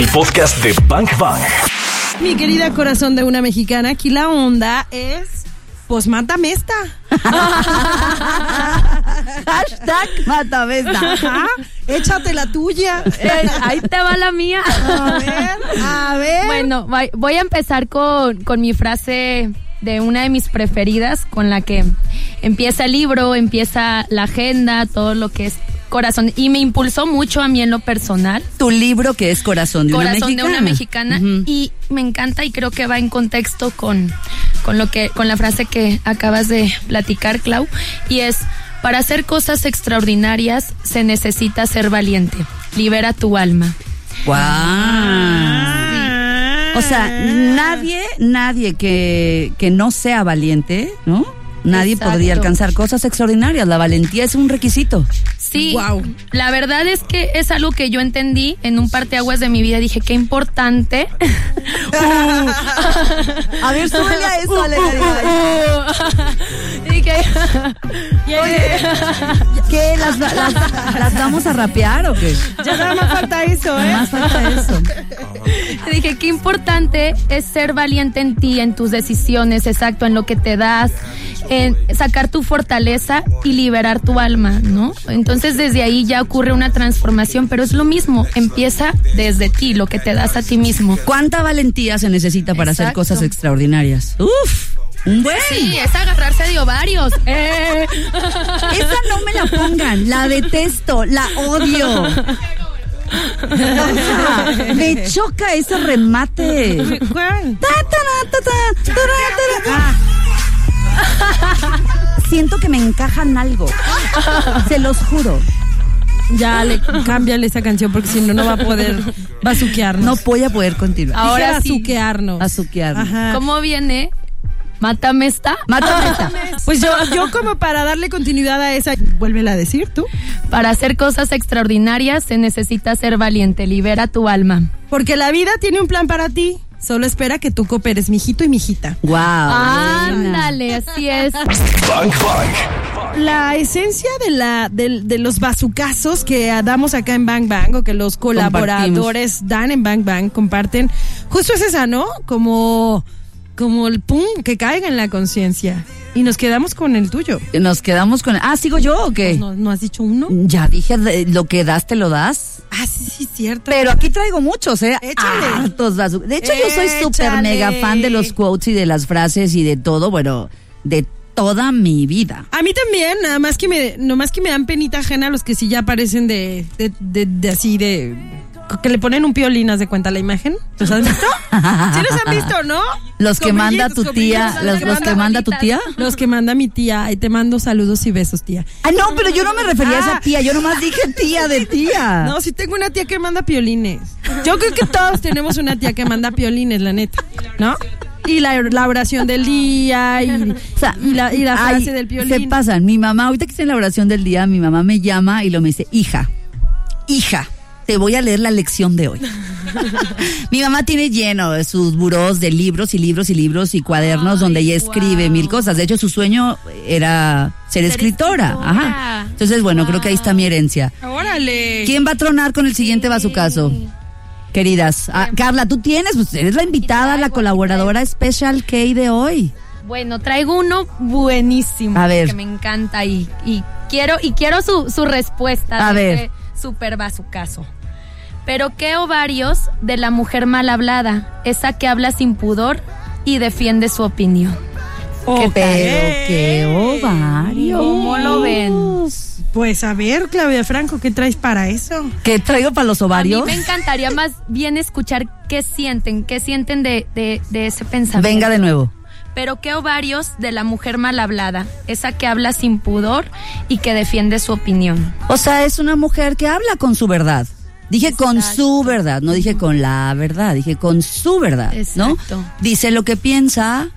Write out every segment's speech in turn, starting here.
El podcast de Bank Bang. Mi querida corazón de una mexicana, aquí la onda es. Pues mátame esta. Hashtag matamesta. Ajá. Échate la tuya. Eh, ahí te va la mía. A ver, a ver. Bueno, voy- voy a empezar con, con mi frase de una de mis preferidas, con la que empieza el libro, empieza la agenda, todo lo que es corazón. Y me impulsó mucho a mí en lo personal. Tu libro que es Corazón de Corazón una de mexicana. una mexicana. Y me encanta y creo que va en contexto con, con lo que, con la frase que acabas de platicar, Clau. Y es para hacer cosas extraordinarias se necesita ser valiente. Libera tu alma. Guau. O sea, nadie, nadie que, que no sea valiente, ¿no? Nadie Exacto. podría alcanzar cosas extraordinarias. La valentía es un requisito. Sí, Guau. la verdad es que es algo que yo entendí en un parteaguas de mi vida. Dije, qué importante. A ver, súbele a eso, ¿Qué? ¿Las, las, las vamos a rapear o qué? Ya nada más falta eso, ¿eh? Más falta eso. dije, qué importante es ser valiente en ti, en tus decisiones, exacto, en lo que te das, en sacar tu fortaleza y liberar tu alma, ¿no? Entonces desde ahí ya ocurre una transformación, pero es lo mismo, empieza desde ti, lo que te das a ti mismo. ¿Cuánta valentía se necesita para hacer cosas extraordinarias? Uf, Sí, es agarrarse de ovarios. Eh. Esa no me la pongan, la detesto, la odio. Me choca ese remate. Siento que me encajan algo. Se los juro. Ya, le, cámbiale esa canción porque si no, no va a poder bazuquearnos. No voy a poder continuar. Ahora Dijera sí. Ajá. ¿Cómo viene? Mátame esta. Mátame esta. Pues yo, yo como para darle continuidad a esa, vuélvela a decir tú. Para hacer cosas extraordinarias se necesita ser valiente. Libera tu alma. Porque la vida tiene un plan para ti. Solo espera que tú cooperes, mijito y mijita. Wow. Ándale, así es. Bank Bang. La esencia de la del- de, los bazucazos que damos acá en Bang Bang o que los colaboradores dan en Bang Bang comparten, justo es esa, ¿no? Como como el pum que caiga en la conciencia y nos quedamos con el tuyo. Nos quedamos con. Ah, ¿sigo yo o qué? ¿No, no has dicho uno? Ya dije, de- lo que das te lo das. Ah, sí, sí, cierto. Pero aquí traigo muchos, ¿eh? Échale. Hartos. De hecho, yo soy súper mega fan de los quotes y de las frases y de todo, bueno, de toda mi vida. A mí también, nada más que me, nomás que me dan penita ajena los que sí ya aparecen de, de, de, de así de que le ponen un piolín, ¿haz de cuenta la imagen? ¿Los has visto? ¿Sí los han visto, no? Los que manda tu tía, los, los que manda tu tía. Los que manda mi tía. Ahí te mando saludos y besos, tía. Ah, no, pero yo no me refería a esa Ah. tía, yo nomás dije tía de tía. No, sí tengo una tía que manda piolines. Yo creo que todos tenemos una tía que manda piolines, la neta, ¿no? Y la, la oración del día y, O sea, y la, y la ay, frase del Se piolín. pasan. Mi mamá, ahorita que estoy en la oración del día, mi mamá me llama y lo me dice, hija, hija, te voy a leer la lección de hoy. mi mamá tiene lleno de sus burós de libros y libros y libros y cuadernos Ay, donde ella escribe mil cosas. De hecho, su sueño era ser, Ser escritora. escritora. Ajá. Entonces, bueno, creo que ahí está mi herencia. Órale. ¿Quién va a tronar con el siguiente bazucazo? Queridas, Ah, Carla, tú tienes, pues eres la invitada, la colaboradora Special K de hoy. Bueno, traigo uno buenísimo A ver. que me encanta y, y quiero y quiero su, su respuesta. A ver. este Super caso. Pero qué ovarios de la mujer mal hablada, esa que habla sin pudor y defiende su opinión. Pero qué ovario. ¿Cómo lo ven? Pues a ver, Claudia Franco, ¿qué traes para eso? ¿Qué traigo para los A mí ovarios? me encantaría más bien escuchar qué sienten, qué sienten de, de, de ese pensamiento. Venga de nuevo. Pero qué ovarios de la mujer mal hablada, esa que habla sin pudor y que defiende su opinión. O sea, es una mujer que habla con su verdad. Dije con su verdad, no dije con la verdad, dije con su verdad, ¿no? Exacto. Dice lo que piensa,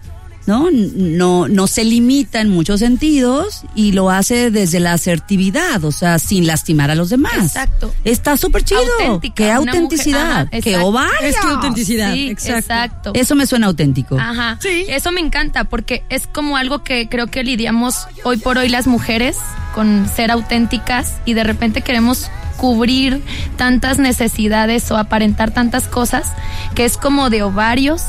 ¿no? No, no se limita en muchos sentidos y lo hace desde la asertividad, o sea, sin lastimar a los demás. Exacto. Está súper chido. Auténtica, Qué autenticidad. mujer- ajá, Qué ovarios. Es que autenticidad, Sí, exacto. exacto. Eso me suena auténtico. Ajá. Sí. Eso me encanta porque es como algo que creo que lidiamos hoy por hoy las mujeres con ser auténticas y de repente queremos cubrir tantas necesidades o aparentar tantas cosas que es como de ovarios.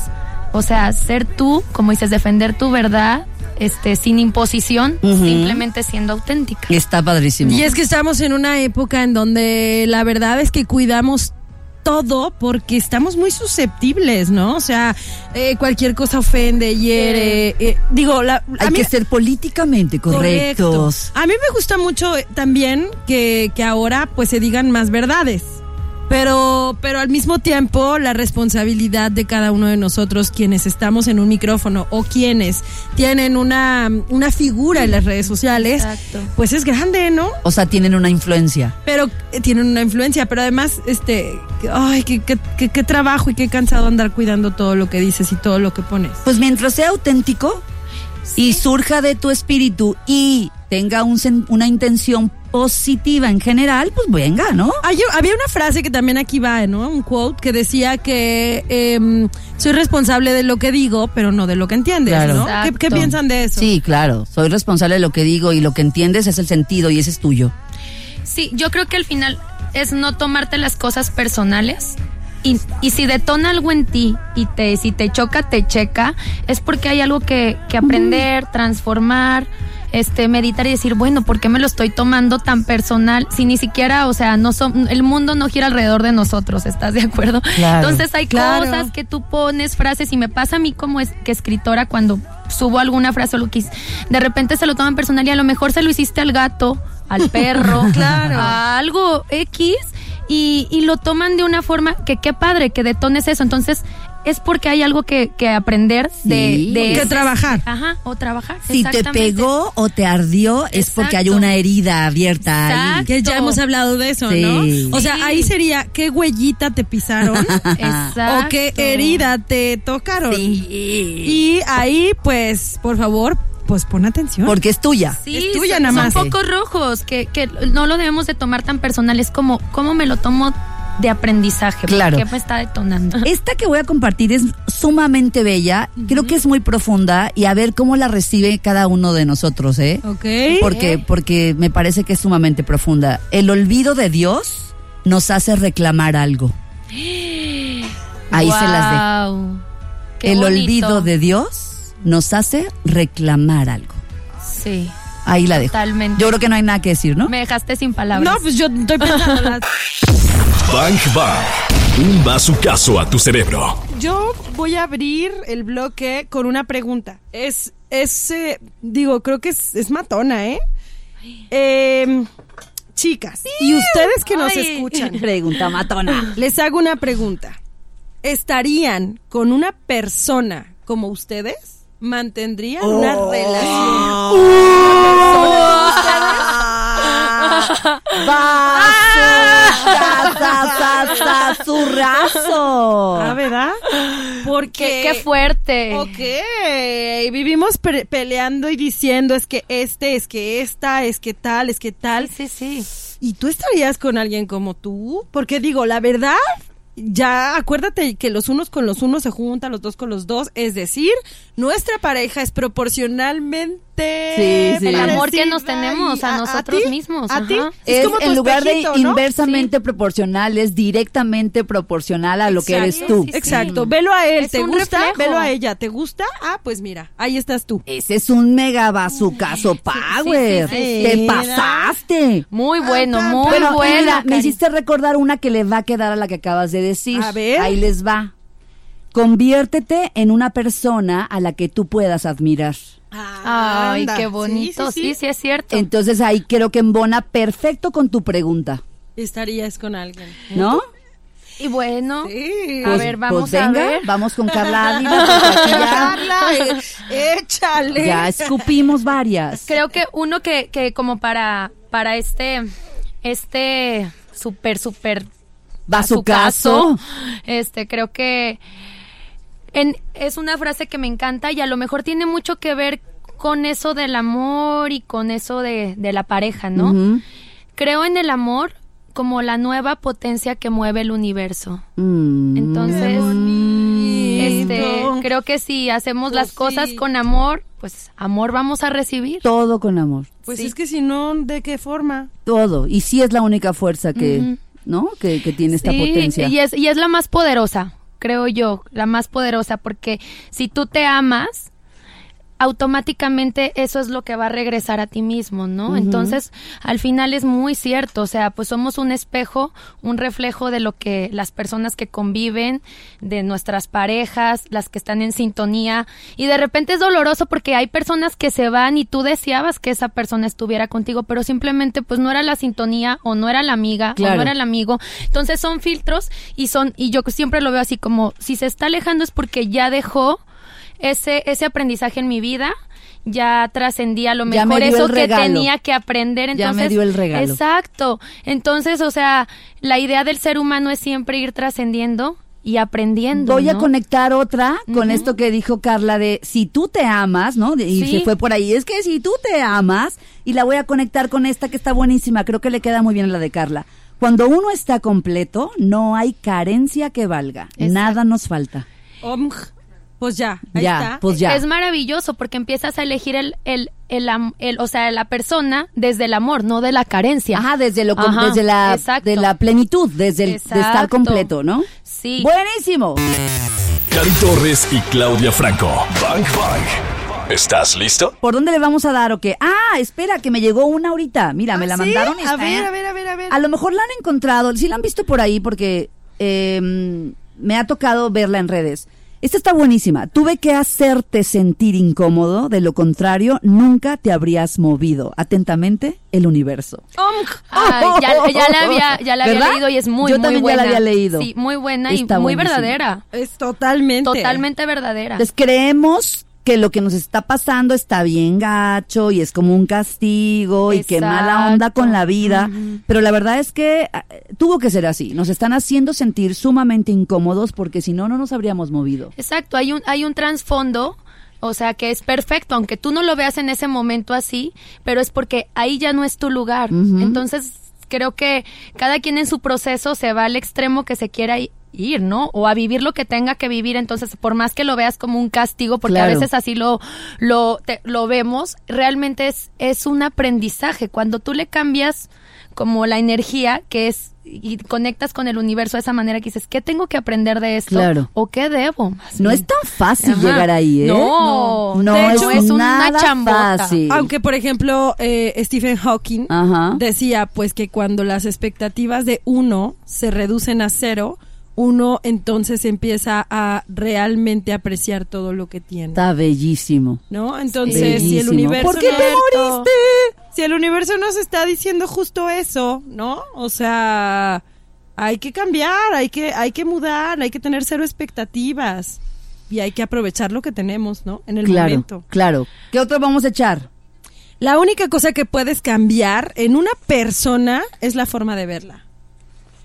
O sea, ser tú, como dices, defender tu verdad, este, sin imposición, simplemente siendo auténtica. Está padrísimo. Y es que estamos en una época en donde la verdad es que cuidamos todo porque estamos muy susceptibles, ¿no? O sea, eh, cualquier cosa ofende, hiere. Eh, digo, la, hay que ser políticamente correctos. A mí me gusta mucho eh, también que, que ahora pues se digan más verdades. Pero, pero al mismo tiempo, la responsabilidad de cada uno de nosotros, quienes estamos en un micrófono o quienes tienen una, una figura en las redes sociales, pues es grande, ¿no? O sea, tienen una influencia. Pero eh, tienen una influencia, pero además, este, ay, qué, qué, qué trabajo y qué cansado andar cuidando todo lo que dices y todo lo que pones. Pues mientras sea auténtico y surja de tu espíritu y tenga un, una intención positiva en general, pues venga, ¿no? había una frase que también aquí va, ¿no? Un quote que decía que em, soy responsable de lo que digo, pero no de lo que entiendes, ¿no? ¿Qué, piensan de eso? Sí, claro, soy responsable de lo que digo y lo que entiendes es el sentido y ese es tuyo. Sí, yo creo que al final es no tomarte las cosas personales. Y, y, si detona algo en ti y te, si te choca, te checa, es porque hay algo que, que aprender, transformar este, meditar y decir, bueno, ¿por qué me lo estoy tomando tan personal? Si ni siquiera, o sea, no son, el mundo no gira alrededor de nosotros, ¿estás de acuerdo? Entonces hay cosas que tú pones, frases, y me pasa a mí como es que escritora cuando subo alguna frase o lo que de repente se lo toman personal y a lo mejor se lo hiciste al gato, al perro, claro. a algo X. Y, y, lo toman de una forma que qué padre que detones eso. Entonces, es porque hay algo que, que aprender de, de que trabajar. Ajá, o trabajar. Si te pegó o te ardió es porque hay una herida abierta ahí. Que ya hemos hablado de eso, ¿no? O sea, ahí sería qué huellita te pisaron Exacto. o qué herida te tocaron. Y ahí, pues, por favor, pues pon atención. Porque es tuya. Sí, es tuya nada más. Son pocos rojos que, que no lo debemos de tomar tan personal. Es como, ¿cómo me lo tomo de aprendizaje. Claro. ¿Qué me está detonando? Esta que voy a compartir es sumamente bella, creo que es muy profunda y a ver cómo la recibe cada uno de nosotros, ¿eh? Ok. Porque, porque me parece que es sumamente profunda. El olvido de Dios nos hace reclamar algo. Ahí se las dejo. El olvido de Dios nos hace reclamar algo. Sí. Ahí la dejo. Totalmente. Yo creo que no hay nada que decir, ¿no? Me dejaste sin palabras. No, pues yo estoy pensando. Bang Bang. Un bazucazo a tu cerebro. Yo voy a abrir el bloque con una pregunta. Es, es, eh, digo, creo que es, matona, ¿eh? Em, chicas, y ustedes que nos escuchan. Pregunta matona. Les hago una pregunta. ¿Estarían con una persona como ustedes? ¿Mantendrían una oh. relación? ¡Zurrazo! ¿Ah, verdad? Porque... Qué, fuerte. Ok. Vivimos peleando y diciendo es que este, es que esta, es que tal, es que tal. Sí, sí. ¿Y tú estarías con alguien como tú? Porque digo, la verdad, ya acuérdate que los unos con los unos se juntan, los dos con los dos, es decir, nuestra pareja es proporcionalmente el amor que nos tenemos a, nosotros mismos. A ti es, como en lugar de inversamente proporcional, es directamente proporcional a lo que eres tú. Exacto, velo a él, ¿te gusta? Velo a ella, ¿te gusta? Ah, pues mira, ahí estás tú. Ese es un mega bazucazo power. Te pasaste. Muy bueno, muy bueno. me hiciste recordar una que le va a quedar a la que acabas de decir. A ver. Ahí les va. Conviértete en una persona a la que tú puedas admirar. Ay, qué bonito. Sí sí, es cierto. Entonces ahí creo que embona perfecto con tu pregunta. Estarías con alguien. ¿No? Y bueno, a pues, ver, vamos pues a ver. Vamos con Carla Carla, eh, échale. Ya escupimos varias. Creo que uno que, que como para, para este, este súper, súper caso este, creo que es una frase que me encanta y a lo mejor tiene mucho que ver con eso del amor y con eso de, la pareja, ¿no? Creo en el amor como la nueva potencia que mueve el universo. Mm. Entonces, este, Creo que si hacemos las Pues cosas sí. con amor, pues amor vamos a recibir. Todo con amor. Pues Sí. es que si no, ¿de qué forma? Todo. Y sí es la única fuerza que. ¿No? Que, que tiene esta Sí, potencia. Y es, y es la más poderosa, creo yo, la más poderosa, porque si tú te amas, automáticamente eso es lo que va a regresar a ti mismo, ¿no? Entonces, al final es muy cierto, o sea, pues somos un espejo, un reflejo de lo que las personas que conviven, de nuestras parejas, las que están en sintonía, y de repente es doloroso porque hay personas que se van y tú deseabas que esa persona estuviera contigo, pero simplemente pues no era la sintonía o no era la amiga o no era el amigo. Entonces son filtros y son y yo siempre lo veo así como si se está alejando es porque ya dejó ese ese aprendizaje en mi vida. Ya trascendí a lo Ya me mejor dio eso el que regalo. tenía que aprender. Ya Entonces, me dio el regalo. Exacto. Entonces, o sea, la idea del ser humano es siempre ir trascendiendo y aprendiendo. Voy a conectar otra con esto que dijo Carla de si tú te amas, ¿no? De- y Sí. se fue por ahí. Es que si tú te amas, y la voy a conectar con esta que está buenísima, creo que le queda muy bien a la de Carla. Cuando uno está completo, no hay carencia que valga. Exacto. Nada nos falta. Omg. Pues ya, ahí ya, está. pues ya. Es maravilloso porque empiezas a elegir el, el, el, am- el- o sea, la persona desde el amor, no de la carencia. Ajá, desde lo Ajá, desde la exacto. de la plenitud, desde el, de estar completo, ¿no? Sí. Buenísimo. Cari Torres y Claudia Franco. Bang Bang. ¿Estás listo? ¿Por dónde le vamos a dar o qué? Ah, espera, que me llegó una ahorita. Mira, me la ¿Ah, sí? mandaron. y A está- ver, a ver, a ver, a ver. A lo mejor la han encontrado, sí la han visto por ahí porque eh, me ha tocado verla en redes. Esta está buenísima. Tuve que hacerte sentir incómodo, de lo contrario, nunca te habrías movido. Atentamente, el universo. Ay, ya, ya la había, ya la había ¿Verdad? leído y es muy, Yo muy también buena. ya la había leído. Sí, muy buena Está y muy buenísima. verdadera. Es totalmente. Totalmente verdadera. Entonces creemos que lo que nos está pasando está bien gacho y es como un castigo y qué mala onda con la vida, pero la verdad es que eh, tuvo que ser así. Nos están haciendo sentir sumamente incómodos porque si no no nos habríamos movido. Exacto, hay un, hay un trasfondo, o sea, que es perfecto, aunque tú no lo veas en ese momento así, pero es porque ahí ya no es tu lugar. Entonces, creo que cada quien en su proceso se va al extremo que se quiera ir, ¿no? O a vivir lo que tenga que vivir. Entonces, por más que lo veas como un castigo, porque a veces así lo, lo, te- lo vemos, realmente es, es un aprendizaje. Cuando tú le cambias como la energía que es y conectas con el universo de esa manera que dices, ¿qué tengo que aprender de esto? Claro. ¿O qué debo? más No bien? es tan fácil Ajá. llegar ahí, ¿eh? No, no de es, hecho, es una nada chambota. fácil. Aunque, por ejemplo, eh, Stephen Hawking Ajá. decía pues que cuando las expectativas de uno se reducen a cero, uno entonces empieza a realmente apreciar todo lo que tiene. Está bellísimo. ¿No? Entonces, si el Bellísimo. universo ¿Por qué no- te moriste? Si el universo nos está diciendo justo eso, ¿no? O sea, hay que cambiar, hay que hay que mudar, hay que tener cero expectativas y hay que aprovechar lo que tenemos, ¿no? En el Claro, momento. claro. ¿Qué otro vamos a echar? La única cosa que puedes cambiar en una persona es la forma de verla.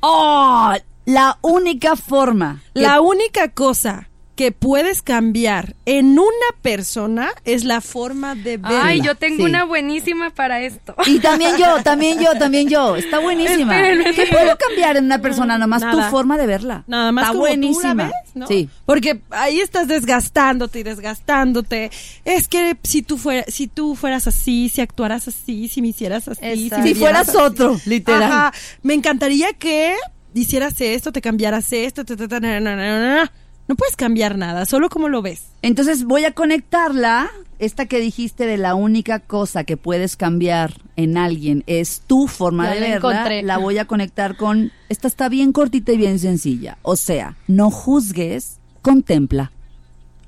¡Oh! La única forma. que- La única cosa que puedes cambiar en una persona es la forma de verla. Ay, yo tengo Sí. una buenísima para esto. Y también yo, también yo, también yo. Está buenísima. Espérenme. ¿Qué puedo cambiar en una persona? Nomás tu Nada. forma de verla. Nada más Está como tú la buenísima. ves, ¿no? Sí. Porque ahí estás desgastándote y desgastándote. Es que si tú fueras, si tú fueras así, si actuaras así, si me hicieras así, Exacto. me Si fueras así. otro, literal. Ajá. Me encantaría que hicieras esto, te cambiaras esto, ta, ta, ta, na, na, na, na. no puedes cambiar nada, solo como lo ves. Entonces voy a conectarla, esta que dijiste de la única cosa que puedes cambiar en alguien es tu forma Ya de la verla, encontré. la voy a conectar con, esta está bien cortita y bien sencilla. O sea, no juzgues, contempla.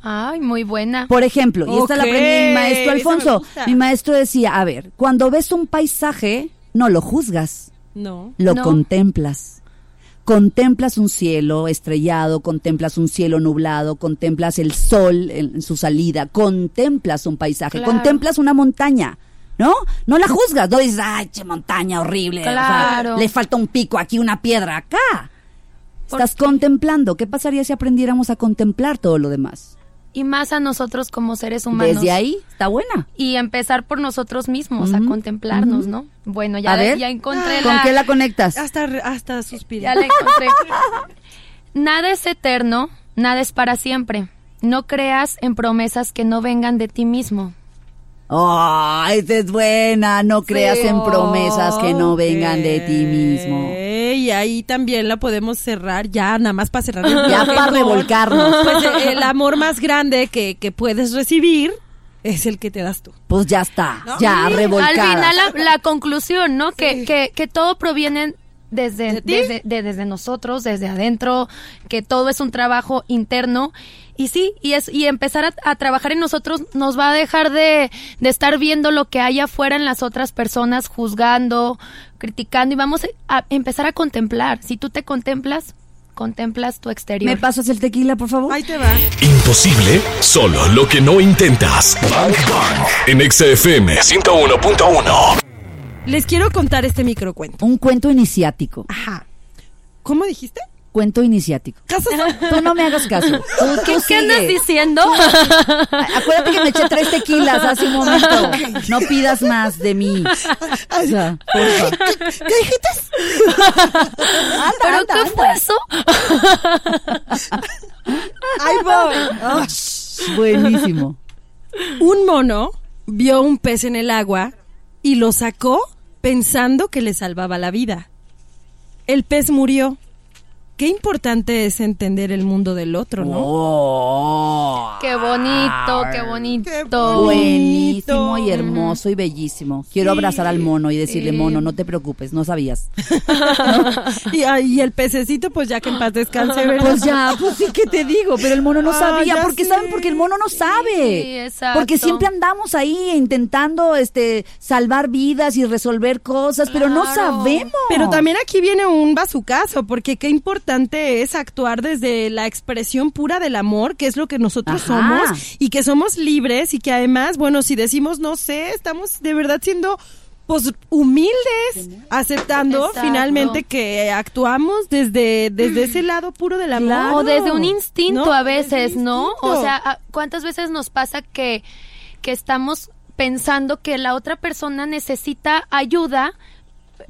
Ay, muy buena. Por ejemplo, y esta la aprendí de mi maestro Alfonso. Mi maestro decía, a ver, cuando ves un paisaje, no lo juzgas, No. lo No. contemplas. Contemplas un cielo estrellado, contemplas un cielo nublado, contemplas el sol en, en su salida, contemplas un paisaje, Claro. contemplas una montaña, ¿no? No la juzgas, no dices, ay, che, montaña horrible, o sea, Claro. le falta un pico aquí, una piedra acá. ¿Por Estás qué? contemplando. ¿Qué pasaría si aprendiéramos a contemplar todo lo demás? Y más a nosotros como seres humanos. Desde ahí, está buena. Y empezar por nosotros mismos, a contemplarnos. ¿no? Bueno, ya, a ver, ya encontré ¿con la... qué la conectas? Hasta, hasta suspiré. Ya la encontré. nada es eterno, nada es para siempre. no creas en promesas que no vengan de ti mismo. Oh, esa es buena. No creas en promesas que no vengan de ti mismo. Y ahí también la podemos cerrar, ya nada más para cerrar. El ya para revolcarnos. Pues eh, el amor más grande que, que puedes recibir es el que te das tú. Pues ya está, ya revolcada. Al final la, conclusión, ¿no? Que, que, que todo proviene desde, desde, desde nosotros, desde adentro, que todo es un trabajo interno y sí, y es y empezar a, trabajar en nosotros nos va a dejar de, de, estar viendo lo que hay afuera en las otras personas, juzgando, criticando y vamos a empezar a contemplar. Si tú te contemplas, contemplas tu exterior. ¿Me pasas el tequila, por favor? Ahí te va. Imposible, solo lo que no intentas. Bang Bang en XFM 101.1. Les quiero contar este microcuento. Un cuento iniciático. Ajá. ¿Cómo dijiste? Cuento iniciático. Tú no me hagas caso. qué, ¿Qué andas diciendo? Acuérdate que me eché tres tequilas hace un momento. No pidas más de mí. O sea, ¿Qué, dijiste? ¿Pero qué fue eso? Ahí voy. Buenísimo. Un mono vio un pez en el agua y lo sacó pensando que le salvaba la vida. El pez murió qué importante es entender el mundo del otro, ¿no? Oh. qué bonito, qué bonito. Buenísimo y hermoso y bellísimo. Quiero abrazar al mono y decirle, mono, no te preocupes, no sabías. y, el pececito, pues ya que en paz descanse, ¿verdad? Pues ya, pues sí que te digo, pero el mono no ah, sabía. porque saben, porque el mono no sabe. Porque siempre andamos ahí intentando este salvar vidas y resolver cosas, pero no sabemos. Pero también aquí viene un bazucazo, porque qué importante es actuar desde la expresión pura del amor, que es lo que nosotros somos, y que somos libres y que además, bueno, si decimos no sé, estamos de verdad siendo pues humildes, aceptando finalmente que actuamos desde, desde ese lado puro del amor. O desde un instinto a veces, ¿no? O sea, ¿cuántas veces nos pasa que, que estamos pensando que la otra persona necesita ayuda?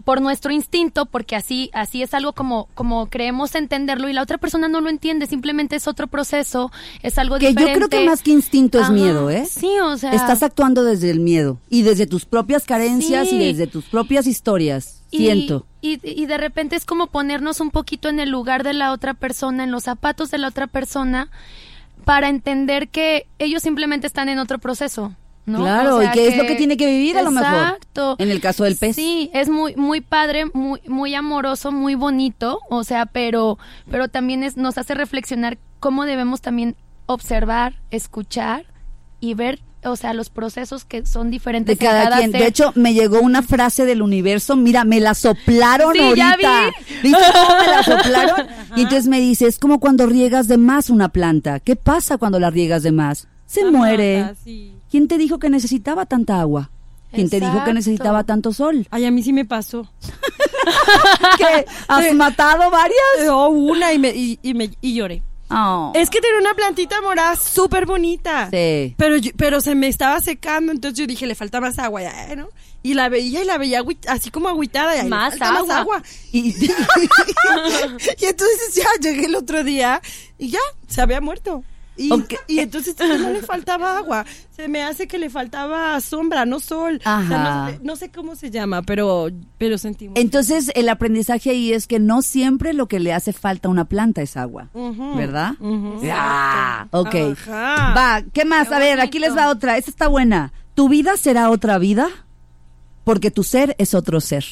Por nuestro instinto, porque así, así es algo como, como creemos entenderlo y la otra persona no lo entiende, simplemente es otro proceso, es algo que diferente. yo creo que más que instinto es miedo, ¿eh? Sí, o sea. Estás actuando desde el miedo y desde tus propias carencias y desde tus propias historias. siento. Y, y de repente es como ponernos un poquito en el lugar de la otra persona, en los zapatos de la otra persona, para entender que ellos simplemente están en otro proceso. Claro, y qué es lo que tiene que vivir a lo mejor. Exacto. En el caso del pez. Sí, es muy muy padre, muy muy amoroso, muy bonito, o sea, pero pero también es, nos hace reflexionar cómo debemos también observar, escuchar y ver o sea, los procesos que son diferentes de cada, quien. De hecho, me llegó una frase del universo, mira, me la soplaron sí, ahorita. Ya vi. ¿Viste cómo me la soplaron? Y entonces me dice, es como cuando riegas de más una planta. ¿Qué pasa cuando la riegas de más? Se muere. ¿Quién te dijo que necesitaba tanta agua? ¿Quién te dijo que necesitaba tanto sol? Ay, a mí sí me pasó. ¿Qué? ¿Has matado varias? No, una y, me, y, me, y lloré. Oh. Es que tenía una plantita morada súper bonita. Sí. Pero, pero se me estaba secando, entonces yo dije, le falta más agua, ya, ¿no? Y la veía y la veía así como agüitada. Y más, agua. más agua. Y, y entonces ya llegué el otro día y ya, se había muerto. Y, y entonces no le faltaba agua. Se me hace que le faltaba sombra, no sol. no, sé cómo se llama, pero, pero sentimos. Entonces, el aprendizaje ahí es que no siempre lo que le hace falta a una planta es agua. ¿Verdad? ya ok. Va, ¿qué más? a ver, aquí les va otra. Esta está buena. ¿Tu vida será otra vida? Porque tu ser es otro ser.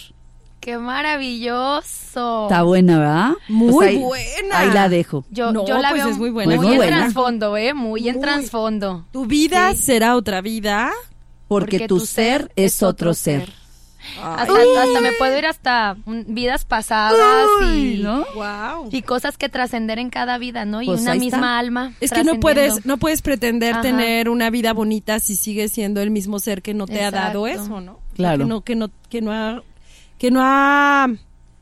¡Qué maravilloso! Está buena, ¿verdad? Muy pues buena. Ahí la dejo. Yo, yo la pues veo es muy buena. Muy, en trasfondo, ¿eh? Muy, en trasfondo. Tu vida será otra vida. Porque, tu, ser, es otro ser. Hasta, me puedo ir hasta vidas pasadas y, ¿no? y cosas que trascender en cada vida, ¿no? Y pues una misma alma. Es que no puedes, no puedes pretender tener una vida bonita si sigues siendo el mismo ser que no te ha dado eso, ¿no? Claro. Que no, que no, que no ha que no ha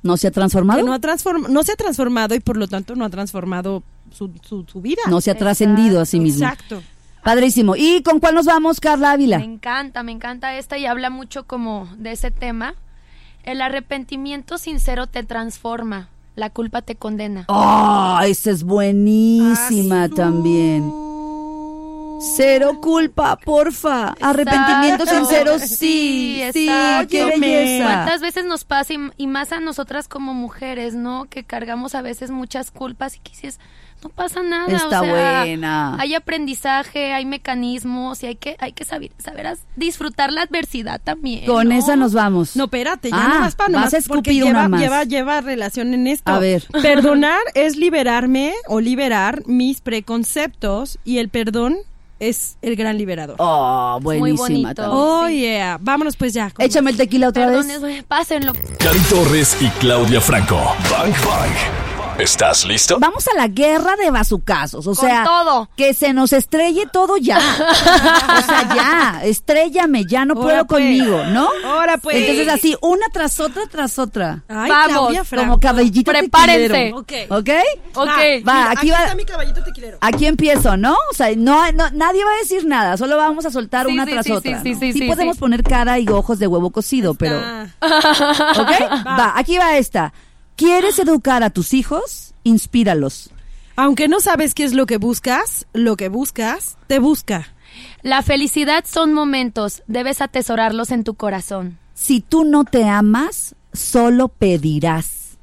no se ha transformado. Que no, ha no se ha transformado y por lo tanto no ha transformado su, su, vida. No se ha trascendido a sí mismo. Exacto. Padrísimo. ¿Y con cuál nos vamos, Carla Ávila? Me encanta, me encanta esta y habla mucho como de ese tema. El arrepentimiento sincero te transforma, la culpa te condena. ¡Ah! esa es buenísima también. Cero culpa, porfa. Arrepentimiento sincero, sí. Sí, qué belleza. ¿Cuántas veces nos pasa y, más a nosotras como mujeres, ¿no? Que cargamos a veces muchas culpas y que no pasa nada. Está buena. Hay aprendizaje, hay mecanismos y hay que, hay que saber, saber disfrutar la adversidad también. Con esa nos vamos. No, espérate, ya no más para vas a porque lleva, lleva, lleva relación en esto. A ver. Perdonar es liberarme o liberar mis preconceptos y el perdón es el gran liberador. Oh, buenísima. oh, yeah. Vámonos pues ya. Échame el tequila otra vez. Pásenlo. Cari Torres y Claudia Franco. Bang, bang. ¿Estás listo? Vamos a la guerra de bazucazos. O sea, todo. que se nos estrelle todo ya. o sea, ya, estrellame, ya no puedo pues. conmigo, ¿no? Ahora pues. Entonces así, una tras otra tras otra. Ay, Vamos, como caballito Prepárense. Ok. ¿Ok? Ok. Va, aquí, va. Está mi caballito tequilero. Aquí empiezo, ¿no? O sea, no, nadie va a decir nada, solo vamos a soltar una tras otra. Sí, sí, sí, podemos poner cara y ojos de huevo cocido, pero. ¿Ok? Va, aquí va esta. ¿Quieres educar a tus hijos? Inspíralos. Aunque no sabes qué es lo que buscas, lo que buscas te busca. La felicidad son momentos, debes atesorarlos en tu corazón. Si tú no te amas, solo pedirás.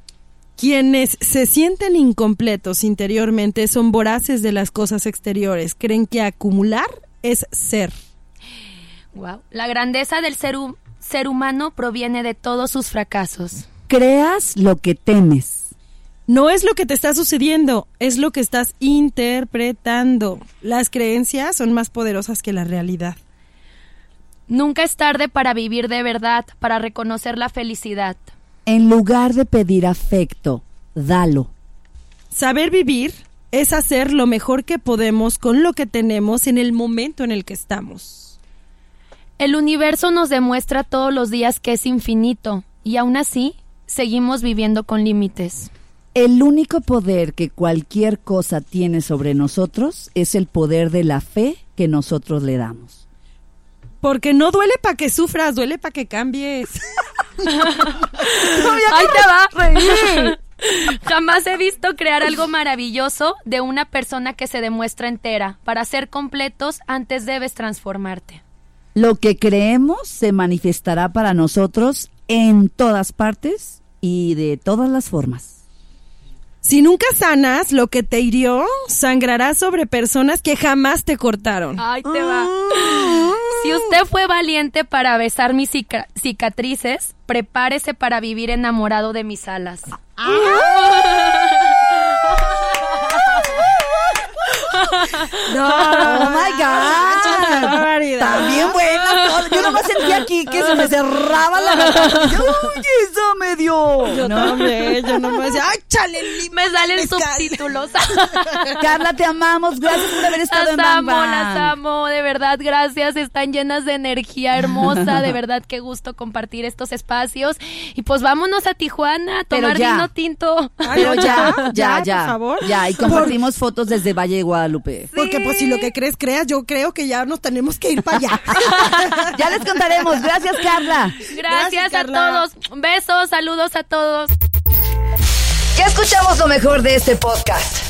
Quienes se sienten incompletos interiormente son voraces de las cosas exteriores, creen que acumular es ser. Wow. La grandeza del ser, ser humano proviene de todos sus fracasos creas lo que temes. No es lo que te está sucediendo, es lo que estás interpretando. Las creencias son más poderosas que la realidad. Nunca es tarde para vivir de verdad, para reconocer la felicidad. En lugar de pedir afecto, dalo. Saber vivir es hacer lo mejor que podemos con lo que tenemos en el momento en el que estamos. El universo nos demuestra todos los días que es infinito, y aún así seguimos viviendo con límites. El único poder que cualquier cosa tiene sobre nosotros es el poder de la fe que nosotros le damos. Porque no duele para que sufras, duele para que cambies. Ahí te va reír. Jamás he visto crear algo maravilloso de una persona que se demuestra entera. Para ser completos, antes debes transformarte. Lo que creemos se manifestará para nosotros en todas partes y de todas las formas. Si nunca sanas lo que te hirió, sangrará sobre personas que jamás te cortaron. Ay, te va. Si usted fue valiente para besar mis cicatrices, prepárese para vivir enamorado de mis alas. No, oh my God. También buena. Yo nomás sentía aquí que se me cerraba la garganta. Uy, eso me dio. Yo no, también, yo no me decía, ay, chale, me salen subtítulos. Carla, te amamos. Gracias por haber estado en Bang amo, Las amo, de verdad, gracias. Están llenas de energía hermosa. De verdad, qué gusto compartir estos espacios. Y pues vámonos a Tijuana a tomar vino tinto. Pero ya, ya, ya. Por favor. Ya, y compartimos fotos desde Valle de Guadalupe. Porque pues si lo que crees, creas, yo creo que ya nos tenemos que ir para allá. ya les contaremos. Gracias, Carla. Gracias, a todos. Besos, saludos a todos. Ya escuchamos lo mejor de este podcast.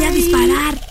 voy a disparar.